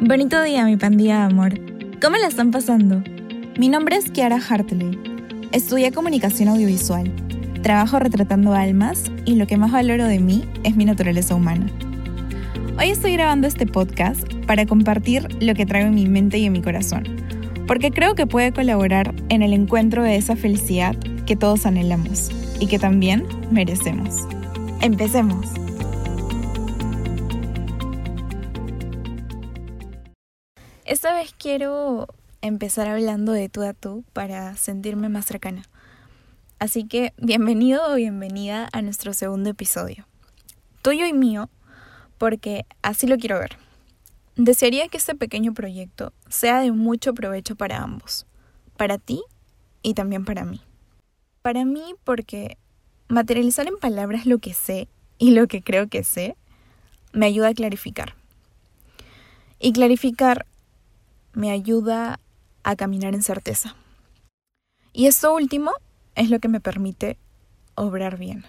Bonito día, mi pandilla de amor. ¿Cómo la están pasando? Mi nombre es Kiara Hartley. Estudié comunicación audiovisual. Trabajo retratando almas y lo que más valoro de mí es mi naturaleza humana. Hoy estoy grabando este podcast para compartir lo que traigo en mi mente y en mi corazón, porque creo que puede colaborar en el encuentro de esa felicidad que todos anhelamos y que también merecemos. Empecemos. Esta vez quiero empezar hablando de tú a tú para sentirme más cercana. Así que bienvenido o bienvenida a nuestro segundo episodio. Tuyo y mío, porque así lo quiero ver. Desearía que este pequeño proyecto sea de mucho provecho para ambos, para ti y también para mí. Para mí porque materializar en palabras lo que sé y lo que creo que sé me ayuda a clarificar. Y clarificar me ayuda a caminar en certeza. Y esto último es lo que me permite obrar bien.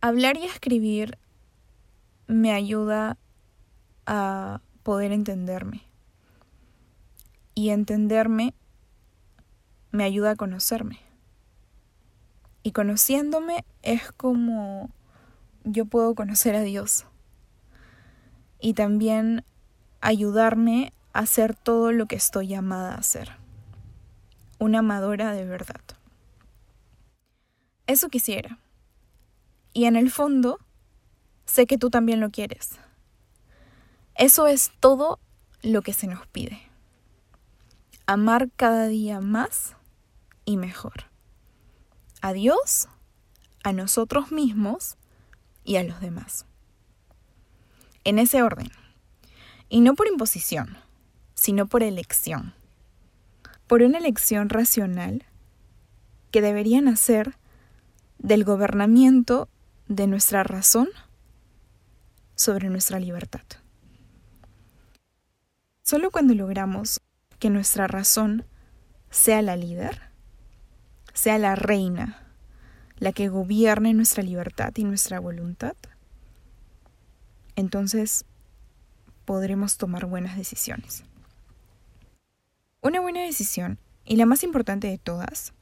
Hablar y escribir me ayuda a poder entenderme. Y entenderme me ayuda a conocerme. Y conociéndome es como yo puedo conocer a Dios. Y también ayudarme a hacer todo lo que estoy llamada a hacer. Una amadora de verdad. Eso quisiera. Y en el fondo, sé que tú también lo quieres. Eso es todo lo que se nos pide. Amar cada día más y mejor. A Dios, a nosotros mismos y a los demás. En ese orden. Y no por imposición, sino por elección. Por una elección racional que debería nacer del gobernamiento de nuestra razón sobre nuestra libertad. Solo cuando logramos que nuestra razón sea la líder, sea la reina, la que gobierne nuestra libertad y nuestra voluntad, entonces podremos tomar buenas decisiones. Una buena decisión, y la más importante de todas,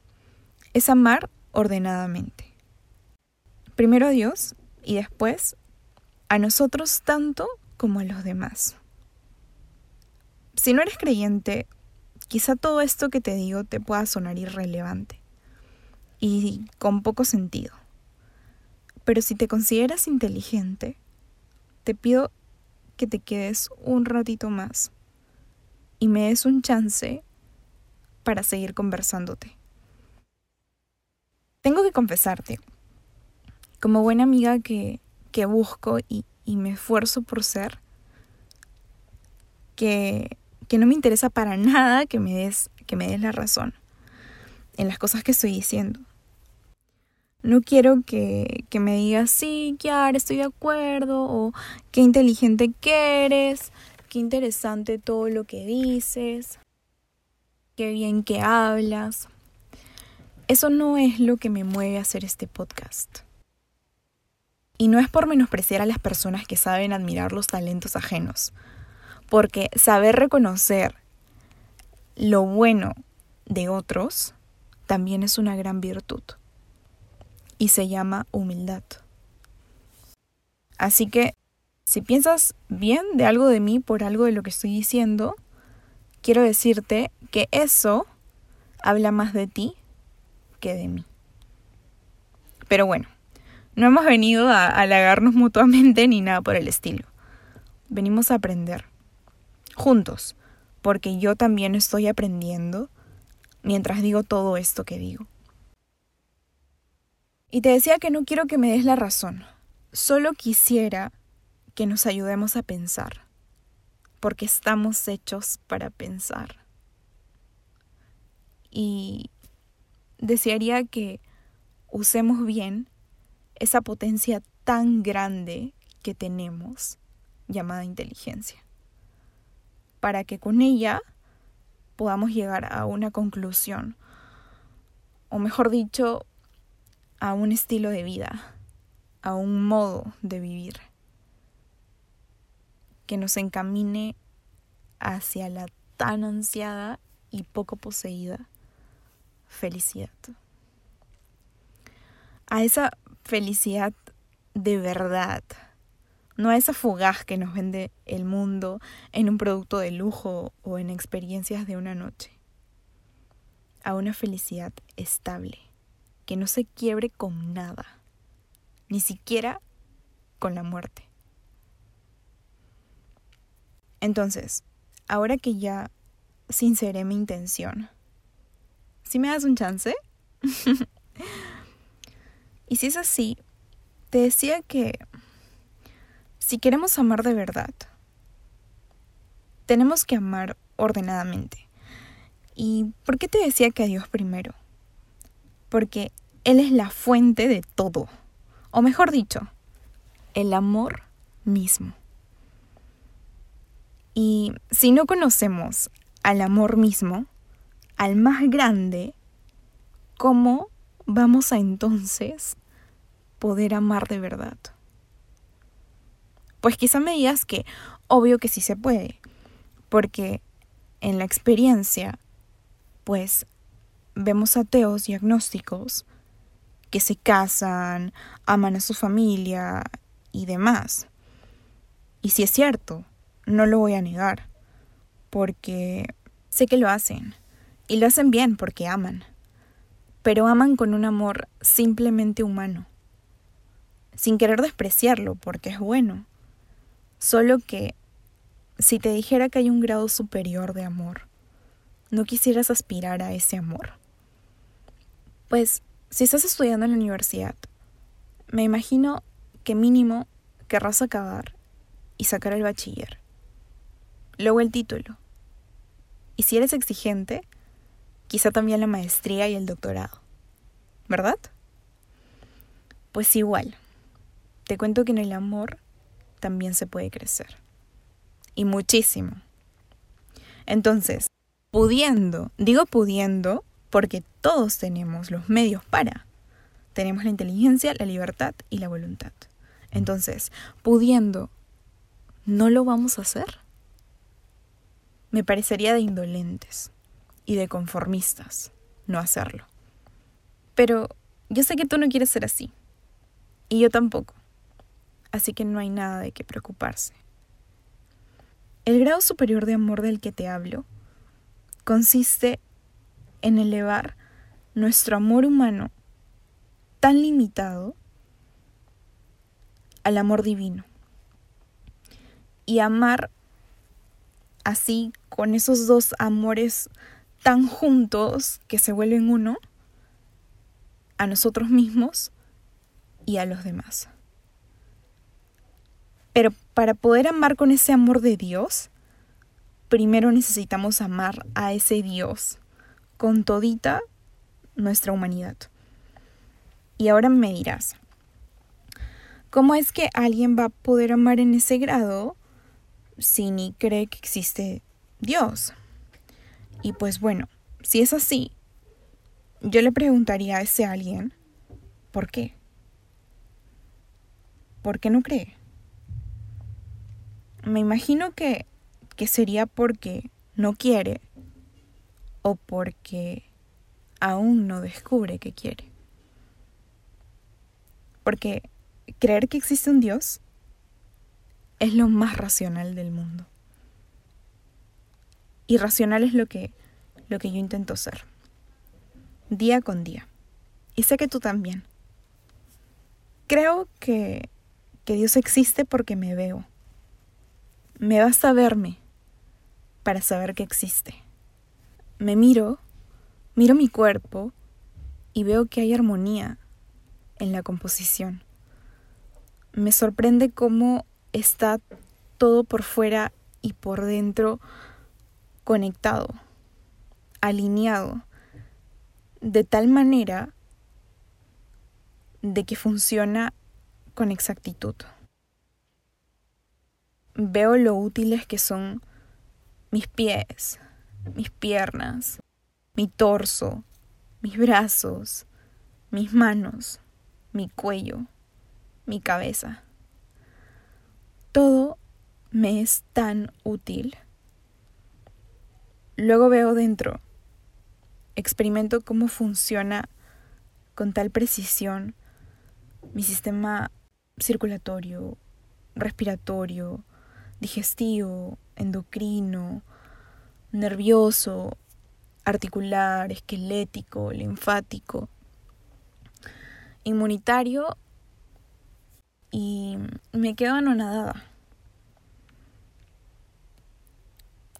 es amar ordenadamente. Primero a Dios y después a nosotros tanto como a los demás. Si no eres creyente, quizá todo esto que te digo te pueda sonar irrelevante y con poco sentido. Pero si te consideras inteligente, te pido que te quedes un ratito más y me des un chance para seguir conversándote. Tengo que confesarte, como buena amiga que, que busco y, y, me esfuerzo por ser, que, que no me interesa para nada que me des, que me des la razón en las cosas que estoy diciendo. No quiero que, que me digas, sí, Kiara, estoy de acuerdo, o qué inteligente que eres, qué interesante todo lo que dices, qué bien que hablas. Eso no es lo que me mueve a hacer este podcast. Y no es por menospreciar a las personas que saben admirar los talentos ajenos, porque saber reconocer lo bueno de otros también es una gran virtud y se llama humildad. Así que, si piensas bien de algo de mí por algo de lo que estoy diciendo, quiero decirte que eso habla más de ti que de mí. Pero bueno, no hemos venido a halagarnos mutuamente ni nada por el estilo. Venimos a aprender. Juntos, porque yo también estoy aprendiendo mientras digo todo esto que digo. Y te decía que no quiero que me des la razón, solo quisiera que nos ayudemos a pensar, porque estamos hechos para pensar. Y desearía que usemos bien esa potencia tan grande que tenemos llamada inteligencia, para que con ella podamos llegar a una conclusión, o mejor dicho, a un estilo de vida, a un modo de vivir que nos encamine hacia la tan ansiada y poco poseída felicidad. A esa felicidad de verdad, no a esa fugaz que nos vende el mundo en un producto de lujo o en experiencias de una noche. A una felicidad estable, que no se quiebre con nada, ni siquiera con la muerte. Entonces, ahora que ya sinceré mi intención, ¿sí me das un chance? y si es así, te decía que si queremos amar de verdad, tenemos que amar ordenadamente. ¿Y por qué te decía que a Dios primero? Porque Él es la fuente de todo. O mejor dicho, el amor mismo. Y si no conocemos al amor mismo, al más grande, ¿cómo vamos a entonces poder amar de verdad? Pues quizá me digas que obvio que sí se puede, porque en la experiencia, pues vemos ateos y agnósticos que se casan, aman a su familia y demás. Y si es cierto, no lo voy a negar, porque sé que lo hacen, y lo hacen bien porque aman, pero aman con un amor simplemente humano, sin querer despreciarlo porque es bueno, solo que si te dijera que hay un grado superior de amor, no quisieras aspirar a ese amor. Pues si estás estudiando en la universidad, me imagino que mínimo querrás acabar y sacar el bachiller luego el título. Y si eres exigente, quizá también la maestría y el doctorado. ¿Verdad? Pues igual, te cuento que en el amor también se puede crecer. Y muchísimo. Entonces, pudiendo, digo pudiendo porque todos tenemos los medios para. Tenemos la inteligencia, la libertad y la voluntad. Entonces, pudiendo, ¿no lo vamos a hacer? Me parecería de indolentes y de conformistas no hacerlo. Pero yo sé que tú no quieres ser así. Y yo tampoco. Así que no hay nada de qué preocuparse. El grado superior de amor del que te hablo consiste en elevar nuestro amor humano tan limitado al amor divino y amar así con esos dos amores tan juntos que se vuelven uno, a nosotros mismos y a los demás. Pero para poder amar con ese amor de Dios, primero necesitamos amar a ese Dios con todita nuestra humanidad. Y ahora me dirás, ¿cómo es que alguien va a poder amar en ese grado si ni cree que existe Dios. Y pues bueno, si es así, yo le preguntaría a ese alguien, ¿por qué? ¿Por qué no cree? Me imagino que, que sería porque no quiere o porque aún no descubre que quiere. Porque creer que existe un Dios es lo más racional del mundo. Y racional es lo que, lo que yo intento ser. Día con día. Y sé que tú también. Creo que, que Dios existe porque me veo. Me basta verme para saber que existe. Me miro, miro mi cuerpo y veo que hay armonía en la composición. Me sorprende cómo está todo por fuera y por dentro conectado, alineado, de tal manera de que funciona con exactitud. Veo lo útiles que son mis pies, mis piernas, mi torso, mis brazos, mis manos, mi cuello, mi cabeza todo me es tan útil. Luego veo dentro, experimento cómo funciona con tal precisión mi sistema circulatorio, respiratorio, digestivo, endocrino, nervioso, articular, esquelético, linfático, inmunitario y me quedo anonadada.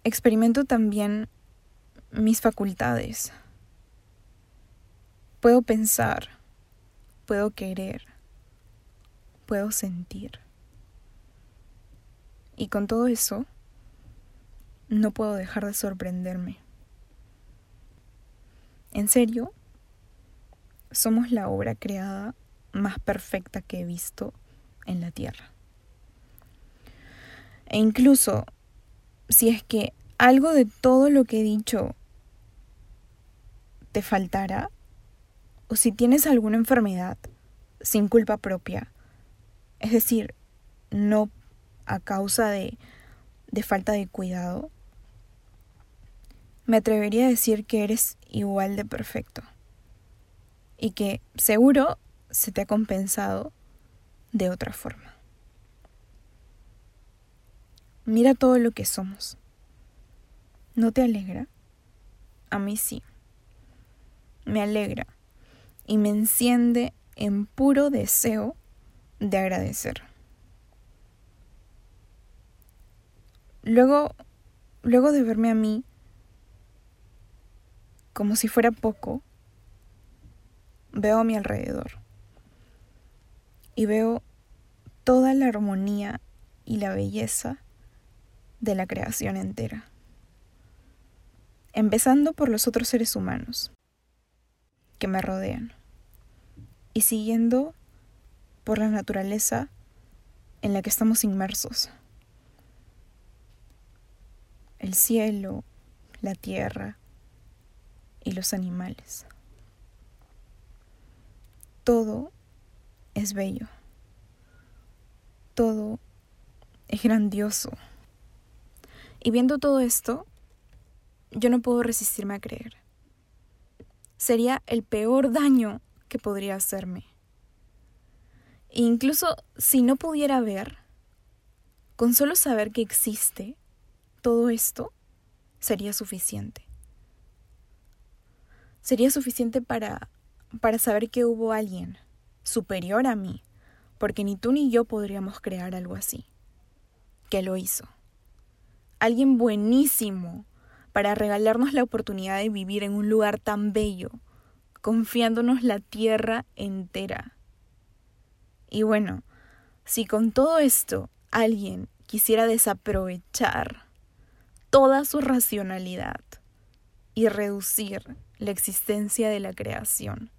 Experimento también mis facultades. Puedo pensar, puedo querer, puedo sentir. Y con todo eso, no puedo dejar de sorprenderme. En serio, somos la obra creada más perfecta que he visto en la Tierra. E incluso si es que algo de todo lo que he dicho te faltara, o si tienes alguna enfermedad sin culpa propia, es decir, no a causa de, de falta de cuidado, me atrevería a decir que eres igual de perfecto y que seguro se te ha compensado de otra forma. Mira todo lo que somos. ¿No te alegra? A mí sí. Me alegra y me enciende en puro deseo de agradecer. Luego, luego de verme a mí como si fuera poco, veo a mi alrededor y veo toda la armonía y la belleza de la creación entera, empezando por los otros seres humanos que me rodean y siguiendo por la naturaleza en la que estamos inmersos. El cielo, la tierra, y los animales. Todo es bello. Todo es grandioso. Y viendo todo esto, yo no puedo resistirme a creer. Sería el peor daño que podría hacerme. E incluso si no pudiera ver, con solo saber que existe todo esto, sería suficiente sería suficiente para, para saber que hubo alguien superior a mí, porque ni tú ni yo podríamos crear algo así, que lo hizo. Alguien buenísimo para regalarnos la oportunidad de vivir en un lugar tan bello, confiándonos la tierra entera. Y bueno, si con todo esto alguien quisiera desaprovechar toda su racionalidad y reducir la existencia de la creación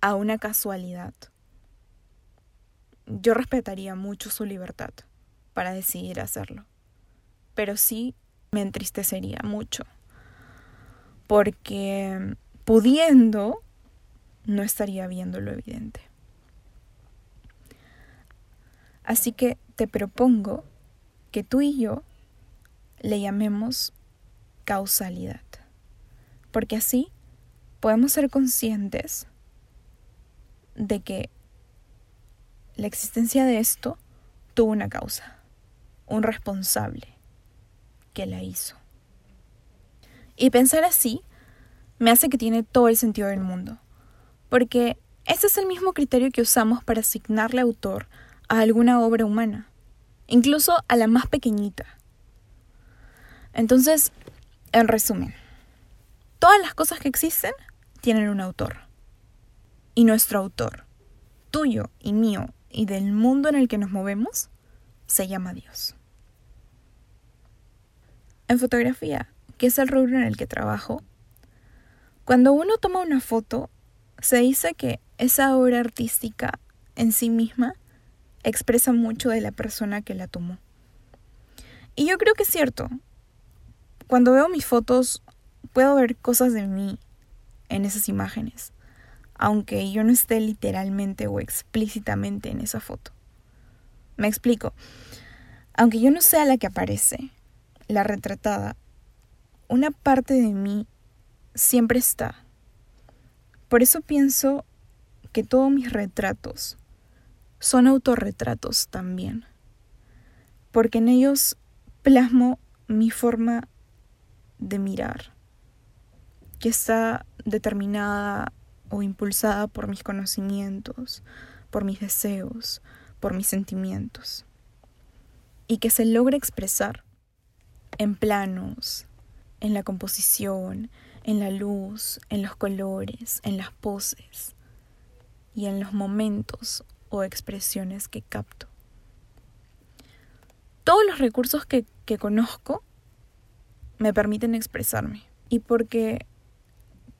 a una casualidad. Yo respetaría mucho su libertad para decidir hacerlo, pero sí me entristecería mucho, porque pudiendo, no estaría viendo lo evidente. Así que te propongo que tú y yo le llamemos causalidad porque así podemos ser conscientes de que la existencia de esto tuvo una causa, un responsable que la hizo. Y pensar así me hace que tiene todo el sentido del mundo, porque ese es el mismo criterio que usamos para asignarle autor a alguna obra humana, incluso a la más pequeñita. Entonces, en resumen, Todas las cosas que existen tienen un autor. Y nuestro autor, tuyo y mío y del mundo en el que nos movemos, se llama Dios. En fotografía, que es el rubro en el que trabajo, cuando uno toma una foto, se dice que esa obra artística en sí misma expresa mucho de la persona que la tomó. Y yo creo que es cierto. Cuando veo mis fotos puedo ver cosas de mí en esas imágenes, aunque yo no esté literalmente o explícitamente en esa foto. Me explico. Aunque yo no sea la que aparece, la retratada, una parte de mí siempre está. Por eso pienso que todos mis retratos son autorretratos también, porque en ellos plasmo mi forma de mirar, que está determinada o impulsada por mis conocimientos, por mis deseos, por mis sentimientos, y que se logra expresar en planos, en la composición, en la luz, en los colores, en las poses y en los momentos o expresiones que capto. Todos los recursos que, que conozco me permiten expresarme. Y porque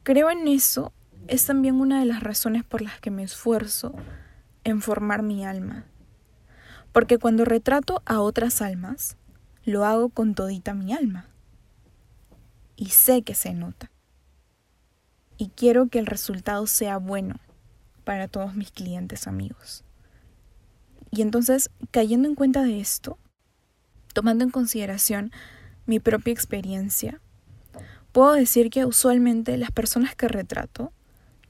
creo en eso, es también una de las razones por las que me esfuerzo en formar mi alma. Porque cuando retrato a otras almas, lo hago con todita mi alma. Y sé que se nota. Y quiero que el resultado sea bueno para todos mis clientes amigos. Y entonces, cayendo en cuenta de esto, tomando en consideración mi propia experiencia, puedo decir que usualmente las personas que retrato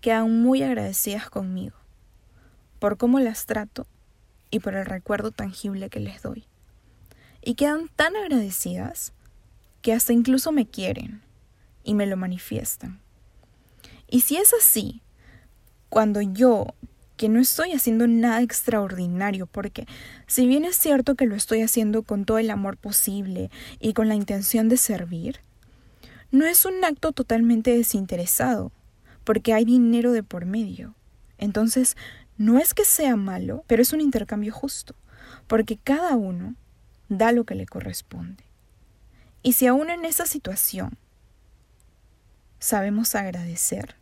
quedan muy agradecidas conmigo por cómo las trato y por el recuerdo tangible que les doy. Y quedan tan agradecidas que hasta incluso me quieren y me lo manifiestan. Y si es así, cuando yo, que no estoy haciendo nada extraordinario, porque si bien es cierto que lo estoy haciendo con todo el amor posible y con la intención de servir, no es un acto totalmente desinteresado, porque hay dinero de por medio. Entonces, no es que sea malo, pero es un intercambio justo, porque cada uno da lo que le corresponde. Y si aún en esa situación sabemos agradecer,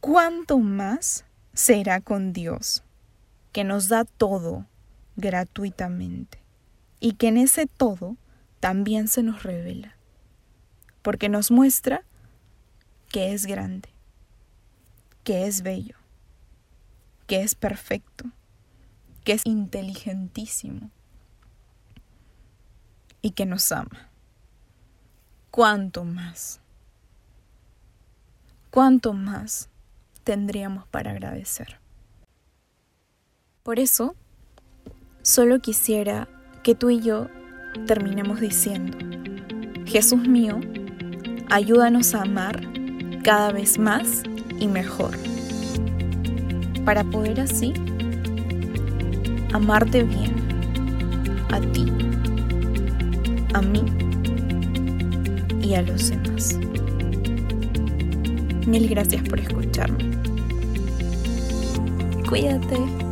¿cuánto más será con Dios, que nos da todo gratuitamente y que en ese todo también se nos revela, porque nos muestra que es grande, que es bello, que es perfecto, que es inteligentísimo y que nos ama. ¿Cuánto más? ¿Cuánto más tendríamos para agradecer? Por eso, solo quisiera que tú y yo terminemos diciendo, Jesús mío, ayúdanos a amar cada vez más y mejor, para poder así amarte bien, a ti, a mí y a los demás. Mil gracias por escucharme. Cuídate.